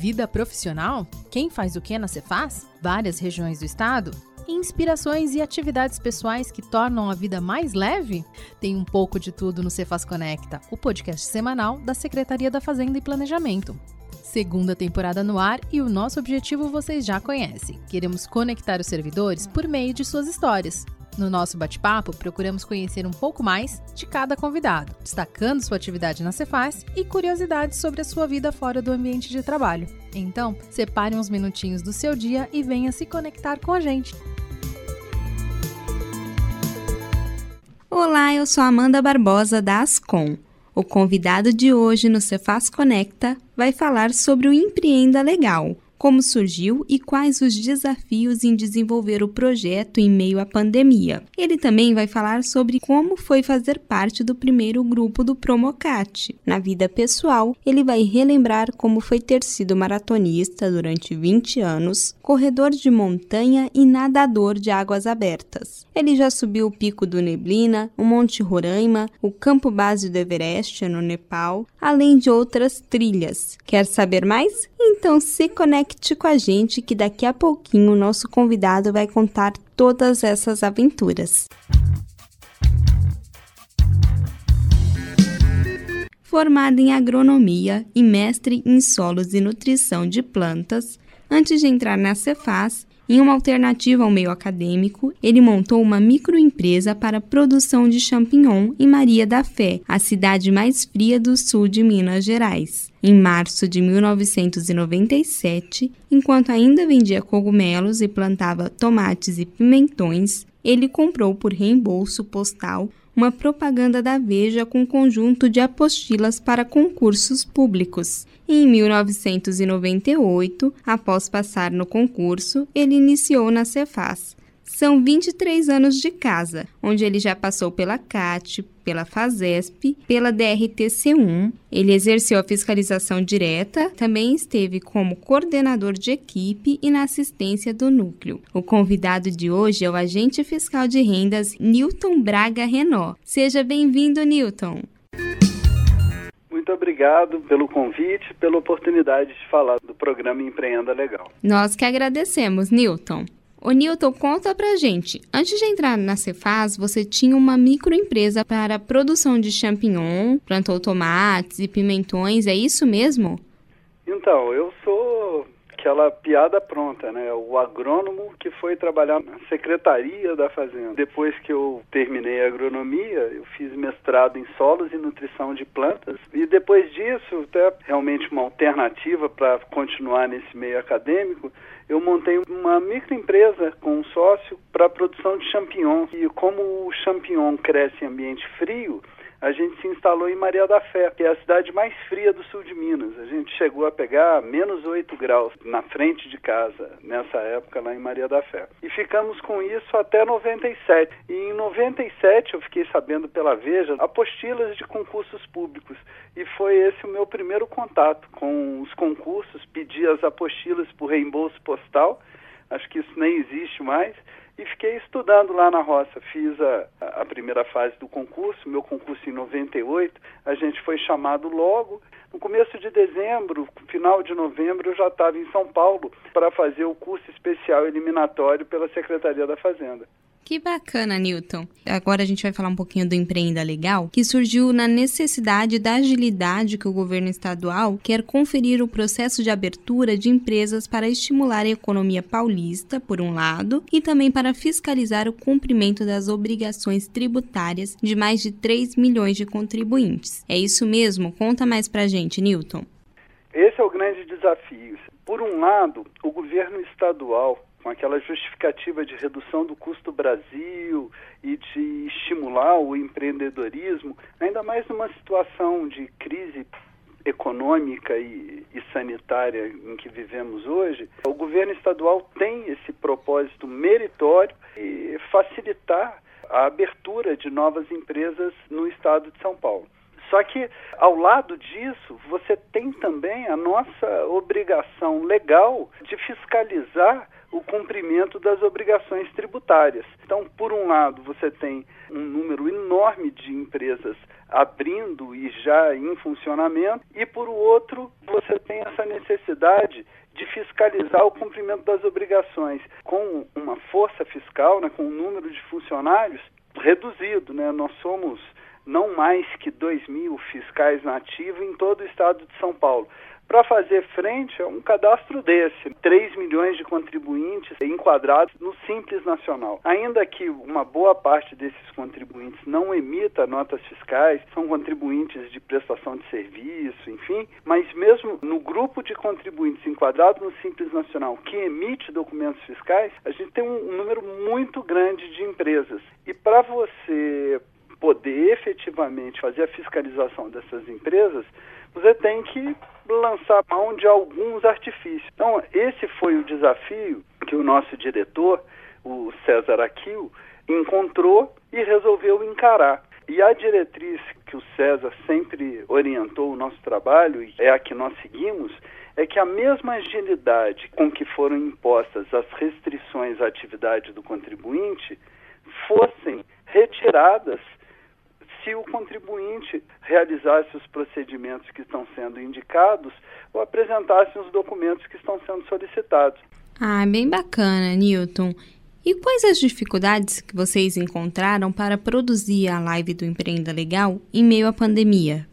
Vida profissional? Quem faz o que na Cefaz? Várias regiões do estado? Inspirações e atividades pessoais que tornam a vida mais leve? Tem um pouco de tudo no Cefaz Conecta, o podcast semanal da Secretaria da Fazenda e Planejamento. Segunda temporada no ar e o nosso objetivo vocês já conhecem. Queremos conectar os servidores por meio de suas histórias. No nosso bate-papo, procuramos conhecer um pouco mais de cada convidado, destacando sua atividade na Cefaz e curiosidades sobre a sua vida fora do ambiente de trabalho. Então, separe uns minutinhos do seu dia e venha se conectar com a gente. Olá, eu sou Amanda Barbosa da Ascom. O convidado de hoje no Cefaz Conecta vai falar sobre o Empreenda Legal, como surgiu e quais os desafios em desenvolver o projeto em meio à pandemia. Ele também vai falar sobre como foi fazer parte do primeiro grupo do Promocat. Na vida pessoal, ele vai relembrar como foi ter sido maratonista durante 20 anos, corredor de montanha e nadador de águas abertas. Ele já subiu o Pico do Neblina, o Monte Roraima, o Campo Base do Everest, no Nepal, além de outras trilhas. Quer saber mais? Então se conecte com a gente que daqui a pouquinho o nosso convidado vai contar todas essas aventuras. Formado em agronomia e mestre em solos e nutrição de plantas, antes de entrar na Cefaz, em uma alternativa ao meio acadêmico, ele montou uma microempresa para produção de champignon em Maria da Fé, a cidade mais fria do sul de Minas Gerais. Em março de 1997, enquanto ainda vendia cogumelos e plantava tomates e pimentões, ele comprou por reembolso postal uma propaganda da Veja com um conjunto de apostilas para concursos públicos. Em 1998, após passar no concurso, ele iniciou na Cefaz. São 23 anos de casa, onde ele já passou pela CAT, pela FASESP, pela DRTC1. Ele exerceu a fiscalização direta, também esteve como coordenador de equipe e na assistência do núcleo. O convidado de hoje é o agente fiscal de rendas Newton Braga Renault. Seja bem-vindo, Newton. Muito obrigado pelo convite, pela oportunidade de falar do programa Empreenda Legal. Nós que agradecemos, Newton. Ô Newton, conta pra gente. Antes de entrar na Cefaz, você tinha uma microempresa para produção de champignon, plantou tomates e pimentões, é isso mesmo? Então, eu sou aquela piada pronta, né? O agrônomo que foi trabalhar na secretaria da fazenda. Depois que eu terminei a agronomia, eu fiz mestrado em solos e nutrição de plantas. E depois disso, até realmente uma alternativa para continuar nesse meio acadêmico, eu montei uma microempresa com um sócio para a produção de champignons. E como o champignon cresce em ambiente frio, a gente se instalou em Maria da Fé, que é a cidade mais fria do sul de Minas. A gente chegou a pegar menos 8 graus na frente de casa, nessa época lá em Maria da Fé. E ficamos com isso até 97. E em 97 eu fiquei sabendo pela Veja apostilas de concursos públicos. E foi esse o meu primeiro contato com os concursos, pedi as apostilas por reembolso postal. Acho que isso nem existe mais e fiquei estudando lá na roça. Fiz a, a primeira fase do concurso, meu concurso em 98, a gente foi chamado logo. No começo de dezembro, final de novembro, eu já estava em São Paulo para fazer o curso especial eliminatório pela Secretaria da Fazenda. Que bacana, Newton. Agora a gente vai falar um pouquinho do Empreenda Legal, que surgiu na necessidade da agilidade que o governo estadual quer conferir o processo de abertura de empresas para estimular a economia paulista, por um lado, e também para fiscalizar o cumprimento das obrigações tributárias de mais de 3 milhões de contribuintes. É isso mesmo? Conta mais pra gente, Newton. Esse é o grande desafio. Por um lado, o governo estadual com aquela justificativa de redução do custo Brasil e de estimular o empreendedorismo, ainda mais numa situação de crise econômica e, e, sanitária em que vivemos hoje, o governo estadual tem esse propósito meritório e facilitar a abertura de novas empresas no estado de São Paulo. Só que, ao lado disso, você tem também a nossa obrigação legal de fiscalizar o cumprimento das obrigações tributárias. Então, por um lado, você tem um número enorme de empresas abrindo e já em funcionamento, e por outro, você tem essa necessidade de fiscalizar o cumprimento das obrigações com uma força fiscal, né, com um número de funcionários reduzido. Né? Nós somos não mais que 2 mil fiscais nativos em todo o estado de São Paulo para fazer frente a um cadastro desse. 3 milhões de contribuintes enquadrados no Simples Nacional. Ainda que uma boa parte desses contribuintes não emita notas fiscais, são contribuintes de prestação de serviço, enfim, mas mesmo no grupo de contribuintes enquadrados no Simples Nacional que emite documentos fiscais, a gente tem um número muito grande de empresas. E para você poder efetivamente fazer a fiscalização dessas empresas, você tem que lançar mão de alguns artifícios. Então, esse foi o desafio que o nosso diretor, o César Aquil, encontrou e resolveu encarar. E a diretriz que o César sempre orientou o nosso trabalho, e é a que nós seguimos, é que a mesma agilidade com que foram impostas as restrições à atividade do contribuinte fossem retiradas se o contribuinte realizasse os procedimentos que estão sendo indicados ou apresentasse os documentos que estão sendo solicitados. Ah, bem bacana, Newton. E quais as dificuldades que vocês encontraram para produzir a live do Empreenda Legal em meio à pandemia?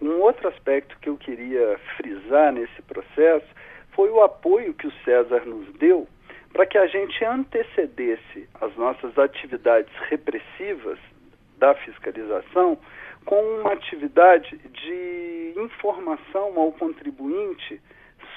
Um outro aspecto que eu queria frisar nesse processo foi o apoio que o César nos deu para que a gente antecedesse as nossas atividades repressivas da fiscalização com uma atividade de informação ao contribuinte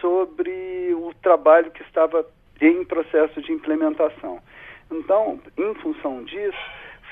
sobre o trabalho que estava em processo de implementação. Então, em função disso,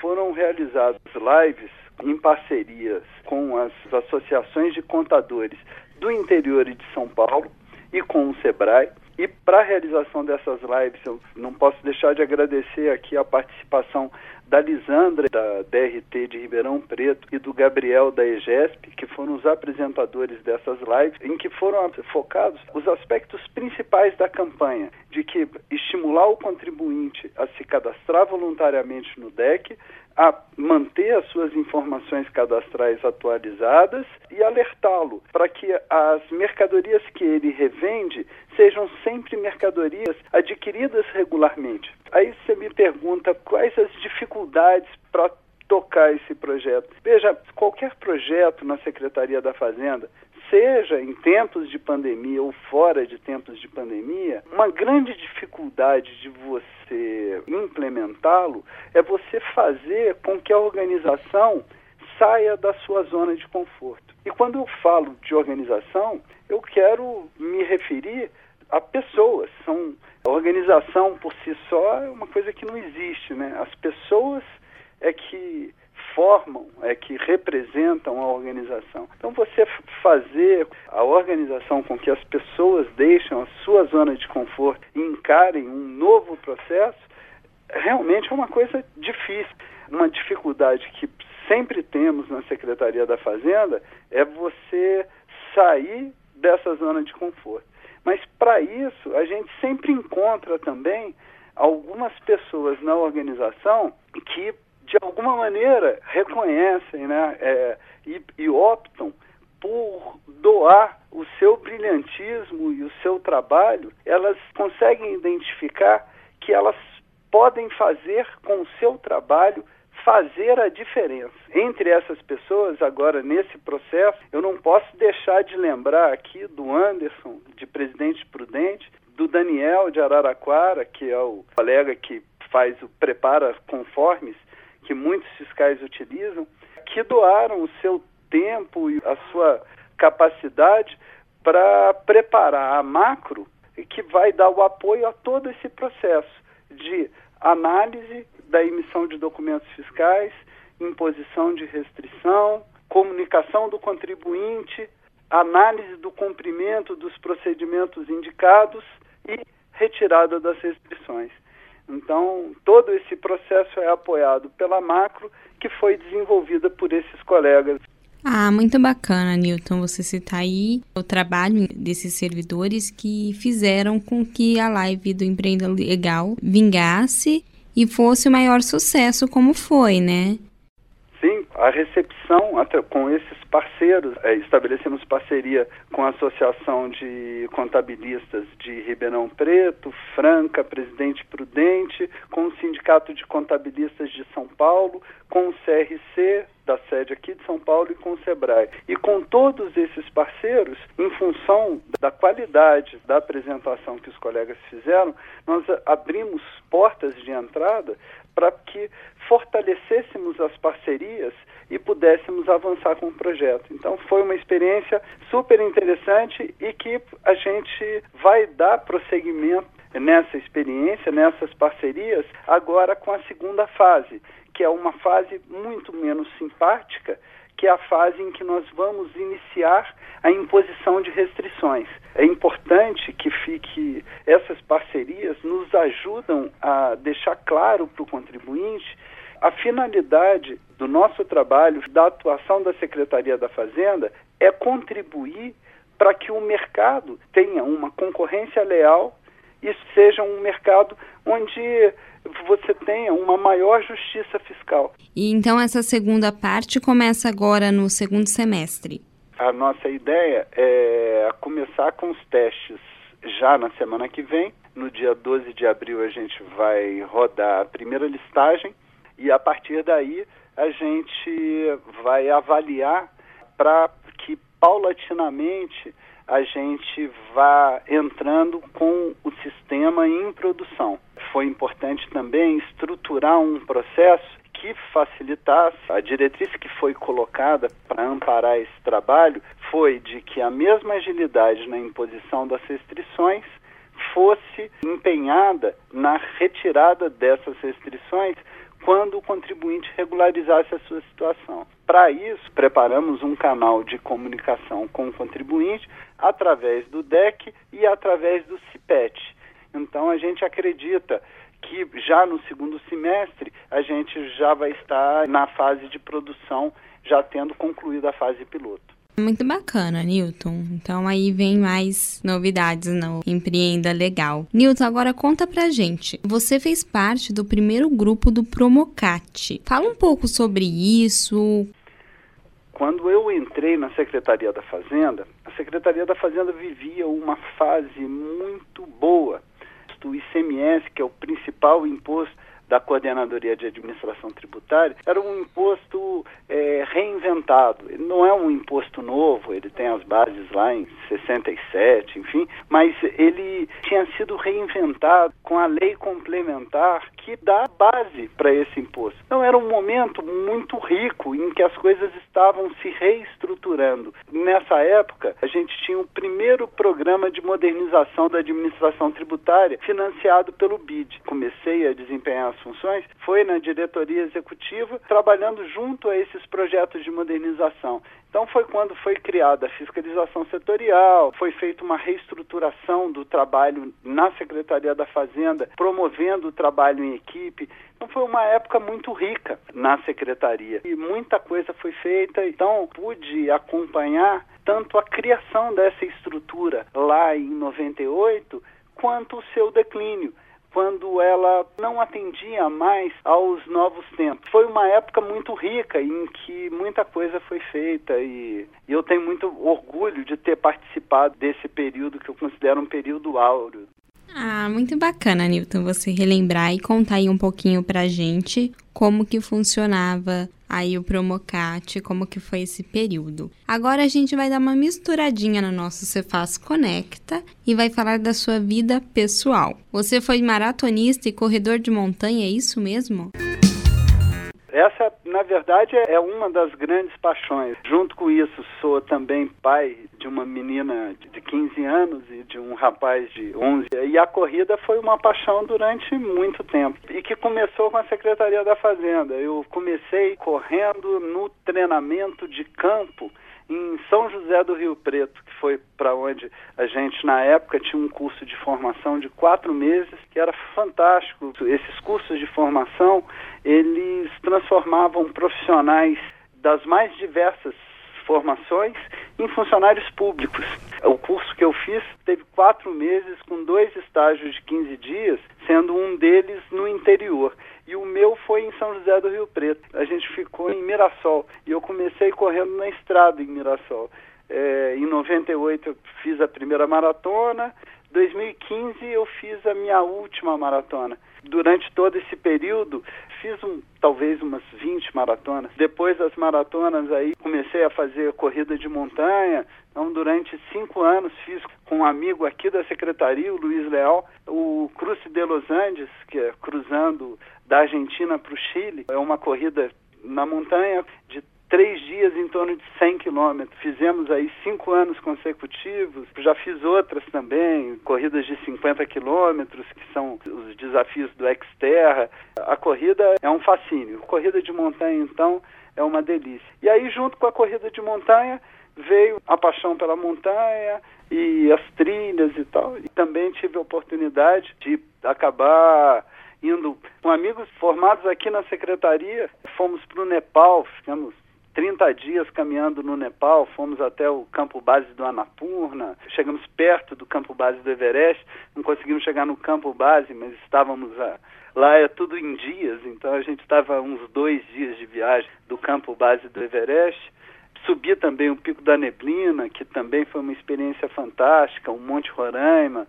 foram realizadas lives em parcerias com as associações de contadores do interior de São Paulo e com o SEBRAE. E para a realização dessas lives, eu não posso deixar de agradecer aqui a participação da Lisandra, da DRT de Ribeirão Preto, e do Gabriel, da EGESP, que foram os apresentadores dessas lives, em que foram focados os aspectos principais da campanha, de que estimular o contribuinte a se cadastrar voluntariamente no DEC, a manter as suas informações cadastrais atualizadas e alertá-lo para que as mercadorias que ele revende sejam sempre mercadorias adquiridas regularmente. Aí você me pergunta quais as dificuldades para tocar esse projeto. Veja, qualquer projeto na Secretaria da Fazenda, seja em tempos de pandemia ou fora de tempos de pandemia, uma grande dificuldade de você implementá-lo é você fazer com que a organização saia da sua zona de conforto. E quando eu falo de organização, eu quero me referir a pessoas. São a organização por si só é uma coisa que não existe, né? As pessoas é que formam, é que representam a organização. Então você fazer a organização com que as pessoas deixem a sua zona de conforto e encarem um novo processo, realmente é uma coisa difícil. Uma dificuldade que sempre temos na Secretaria da Fazenda é você sair dessa zona de conforto. Mas para isso, a gente sempre encontra também algumas pessoas na organização que, de alguma maneira, reconhecem né, é, e, e optam por doar o seu brilhantismo e o seu trabalho, elas conseguem identificar que elas podem fazer com o seu trabalho fazer a diferença. Entre essas pessoas, agora nesse processo, eu não posso deixar de lembrar aqui do Anderson, de Presidente Prudente, do Daniel de Araraquara, que é o colega que faz o prepara conformes que muitos fiscais utilizam, que doaram o seu tempo e a sua capacidade para preparar a macro que vai dar o apoio a todo esse processo de análise da emissão de documentos fiscais, imposição de restrição, comunicação do contribuinte, análise do cumprimento dos procedimentos indicados e retirada das restrições. Então, todo esse processo é apoiado pela Macro, que foi desenvolvida por esses colegas. Ah, muito bacana, Newton, você citar aí o trabalho desses servidores que fizeram com que a live do Empreenda Legal vingasse e fosse o maior sucesso como foi, né? Sim, a recepção com esses parceiros, é, estabelecemos parceria com a Associação de Contabilistas de Ribeirão Preto, Franca, Presidente Prudente, com o Sindicato de Contabilistas de São Paulo, com o CRC, da sede aqui de São Paulo, e com o SEBRAE. E com todos esses parceiros, em função da qualidade da apresentação que os colegas fizeram, nós abrimos portas de entrada para que fortalecêssemos as parcerias e pudéssemos avançar com o projeto. Então foi uma experiência super interessante e que a gente vai dar prosseguimento nessa experiência, nessas parcerias, agora com a segunda fase, que é uma fase muito menos simpática, que é a fase em que nós vamos iniciar a imposição de restrições. É importante que fique essas parcerias nos ajudam a deixar claro para o contribuinte a finalidade do nosso trabalho, da atuação da Secretaria da Fazenda, é contribuir para que o mercado tenha uma concorrência leal e seja um mercado onde você tenha uma maior justiça fiscal. E então essa segunda parte começa agora no segundo semestre. A nossa ideia é começar com os testes já na semana que vem. No dia 12 de abril a gente vai rodar a primeira listagem e a partir daí a gente vai avaliar para que paulatinamente a gente vá entrando com o sistema em produção. Foi importante também estruturar um processo que facilitasse. A diretriz que foi colocada para amparar esse trabalho foi de que a mesma agilidade na imposição das restrições fosse empenhada na retirada dessas restrições quando o contribuinte regularizasse a sua situação. Para isso, preparamos um canal de comunicação com o contribuinte através do DEC e através do CIPET. Então, a gente acredita que já no segundo semestre a gente já vai estar na fase de produção, já tendo concluído a fase piloto. Muito bacana, Newton. Então aí vem mais novidades no Empreenda Legal. Newton, agora conta pra gente. Você fez parte do primeiro grupo do Promocat. Fala um pouco sobre isso. Quando eu entrei na Secretaria da Fazenda, a Secretaria da Fazenda vivia uma fase muito boa. O ICMS, que é o principal imposto da Coordenadoria de Administração Tributária, era um imposto é, reinventado. Ele não é um imposto novo, ele tem as bases lá em 67, enfim, mas ele tinha sido reinventado com a lei complementar que dá base para esse imposto. Então era um momento muito rico em que as coisas estavam se reestruturando. Nessa época, a gente tinha o primeiro programa de modernização da administração tributária financiado pelo BID. Comecei a desempenhar funções foi na diretoria executiva, trabalhando junto a esses projetos de modernização. Então foi quando foi criada a fiscalização setorial, foi feita uma reestruturação do trabalho na Secretaria da Fazenda, promovendo o trabalho em equipe. Então foi uma época muito rica na secretaria e muita coisa foi feita. Então pude acompanhar tanto a criação dessa estrutura lá em 98 quanto o seu declínio quando ela não atendia mais aos novos tempos. Foi uma época muito rica em que muita coisa foi feita e, eu tenho muito orgulho de ter participado desse período que eu considero um período áureo ah, muito bacana, Newton, você relembrar e contar aí um pouquinho pra gente como que funcionava aí o Promocat, como que foi esse período. Agora a gente vai dar uma misturadinha no nosso Cefaz Conecta e vai falar da sua vida pessoal. Você foi maratonista e corredor de montanha, é isso mesmo? Essa, na verdade, é uma das grandes paixões. Junto com isso, sou também pai de uma menina de 15 anos e de um rapaz de 11. E a corrida foi uma paixão durante muito tempo. E que começou com a Secretaria da Fazenda. Eu comecei correndo no treinamento de campo em São José do Rio Preto, que foi para onde a gente, na época, tinha um curso de formação de quatro meses, que era fantástico. Esses cursos de formação, eles transformavam profissionais das mais diversas formações em funcionários públicos. O curso que eu fiz teve quatro meses com dois estágios de 15 dias, sendo um deles no interior. E o meu foi em São José do Rio Preto. A gente ficou em Mirassol. E eu comecei correndo na estrada em Mirassol. É, em 98 eu fiz a primeira maratona, 2015 eu fiz a minha última maratona. Durante todo esse período, fiz um, talvez umas 20 maratonas. Depois das maratonas aí, comecei a fazer corrida de montanha. Então, durante cinco anos, fiz com um amigo aqui da secretaria, o Luiz Leal, o Cruce de Los Andes, que é cruzando da Argentina para o Chile. É uma corrida na montanha de três dias em torno de 100 quilômetros. Fizemos aí cinco anos consecutivos. Já fiz outras também, corridas de 50 quilômetros, que são os desafios do Xterra. A corrida é um fascínio. Corrida de montanha, então, é uma delícia. E aí, junto com a corrida de montanha, veio a paixão pela montanha e as trilhas e tal. E também tive a oportunidade de acabar indo com amigos formados aqui na secretaria. Fomos para o Nepal, ficamos 30 dias caminhando no Nepal, fomos até o campo base do Annapurna, chegamos perto do campo base do Everest, não conseguimos chegar no campo base, mas estávamos a, lá é tudo em dias, então a gente estava uns dois dias de viagem do campo base do Everest. Subi também o Pico da Neblina, que também foi uma experiência fantástica, o Monte Roraima,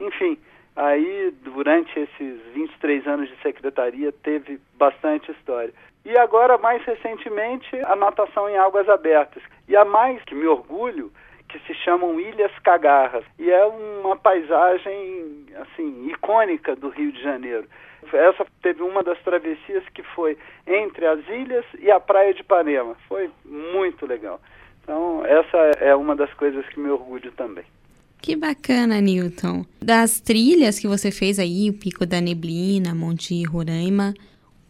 enfim, aí durante esses 23 anos de secretaria teve bastante história. E agora, mais recentemente, a natação em águas abertas. E a mais que me orgulho, que se chamam Ilhas Cagarras. E é uma paisagem, assim, icônica do Rio de Janeiro. Essa teve uma das travessias que foi entre as ilhas e a praia de Ipanema. Foi muito legal. Então, essa é uma das coisas que me orgulho também. Que bacana, Newton. Das trilhas que você fez aí, o Pico da Neblina, Monte Roraima,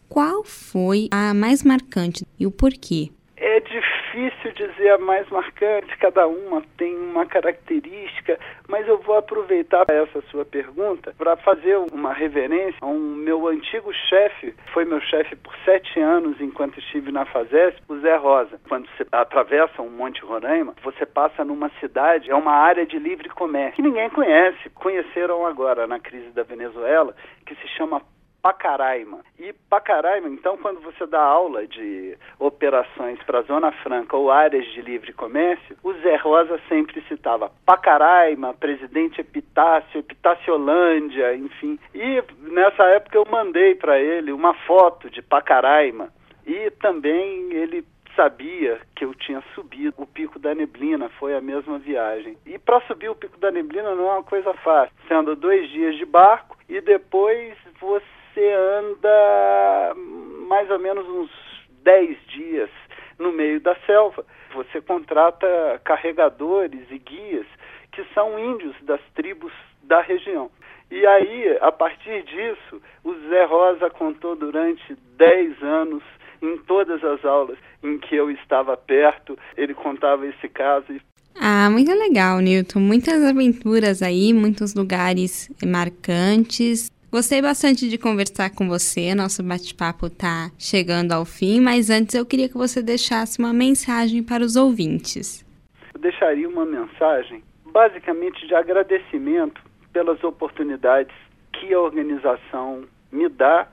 qual foi a mais marcante e o porquê? É difícil dizer a mais marcante, cada uma tem uma característica, mas eu vou aproveitar essa sua pergunta para fazer uma reverência a um meu antigo chefe, foi meu chefe por sete anos enquanto estive na FASESP, o Zé Rosa. Quando você atravessa um Monte Roraima, você passa numa cidade, é uma área de livre comércio, que ninguém conhece, conheceram agora na crise da Venezuela, que se chama Pacaraima. E Pacaraima, então, quando você dá aula de operações para a Zona Franca ou áreas de livre comércio, o Zé Rosa sempre citava Pacaraima, Presidente Epitácio, Epitáciolândia, enfim. E nessa época eu mandei para ele uma foto de Pacaraima. E também ele sabia que eu tinha subido o Pico da Neblina, foi a mesma viagem. E para subir o Pico da Neblina não é uma coisa fácil, sendo dois dias de barco e depois você você anda mais ou menos uns 10 dias no meio da selva. Você contrata carregadores e guias que são índios das tribos da região. E aí, a partir disso, o Zé Rosa contou durante 10 anos, em todas as aulas em que eu estava perto, ele contava esse caso. Ah, muito legal, Newton. Muitas aventuras aí, muitos lugares marcantes. Gostei bastante de conversar com você. Nosso bate-papo está chegando ao fim, mas antes eu queria que você deixasse uma mensagem para os ouvintes. Eu deixaria uma mensagem basicamente de agradecimento pelas oportunidades que a organização me dá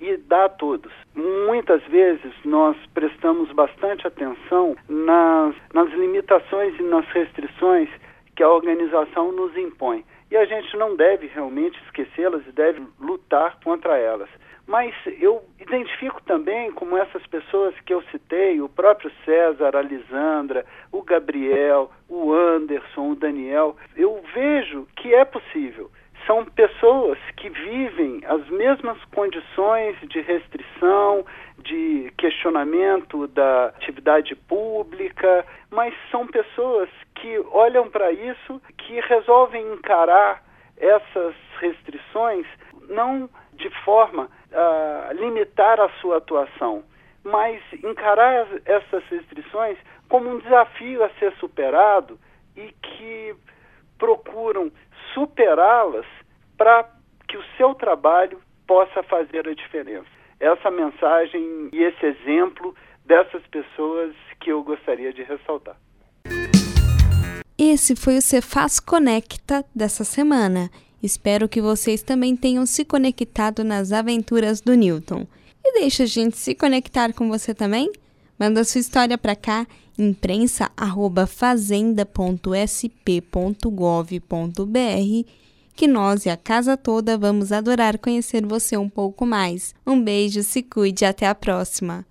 e dá a todos. Muitas vezes nós prestamos bastante atenção nas, nas limitações e nas restrições que a organização nos impõe e a gente não deve realmente esquecê-las e deve lutar contra elas. Mas eu identifico também como essas pessoas que eu citei, o próprio César, a Lisandra, o Gabriel, o Anderson, o Daniel, eu vejo que é possível. São pessoas que vivem as mesmas condições de restrição, de questionamento da atividade pública, mas são pessoas que olham para isso, que resolvem encarar essas restrições não de forma a limitar a sua atuação, mas encarar essas restrições como um desafio a ser superado e que procuram superá-las para que o seu trabalho possa fazer a diferença. Essa mensagem e esse exemplo dessas pessoas que eu gostaria de ressaltar. Esse foi o Cefaz Conecta dessa semana. Espero que vocês também tenham se conectado nas aventuras do Newton. E deixa a gente se conectar com você também? Manda sua história para cá, imprensa@fazenda.sp.gov.br, que nós e a casa toda vamos adorar conhecer você um pouco mais. Um beijo, se cuide até a próxima.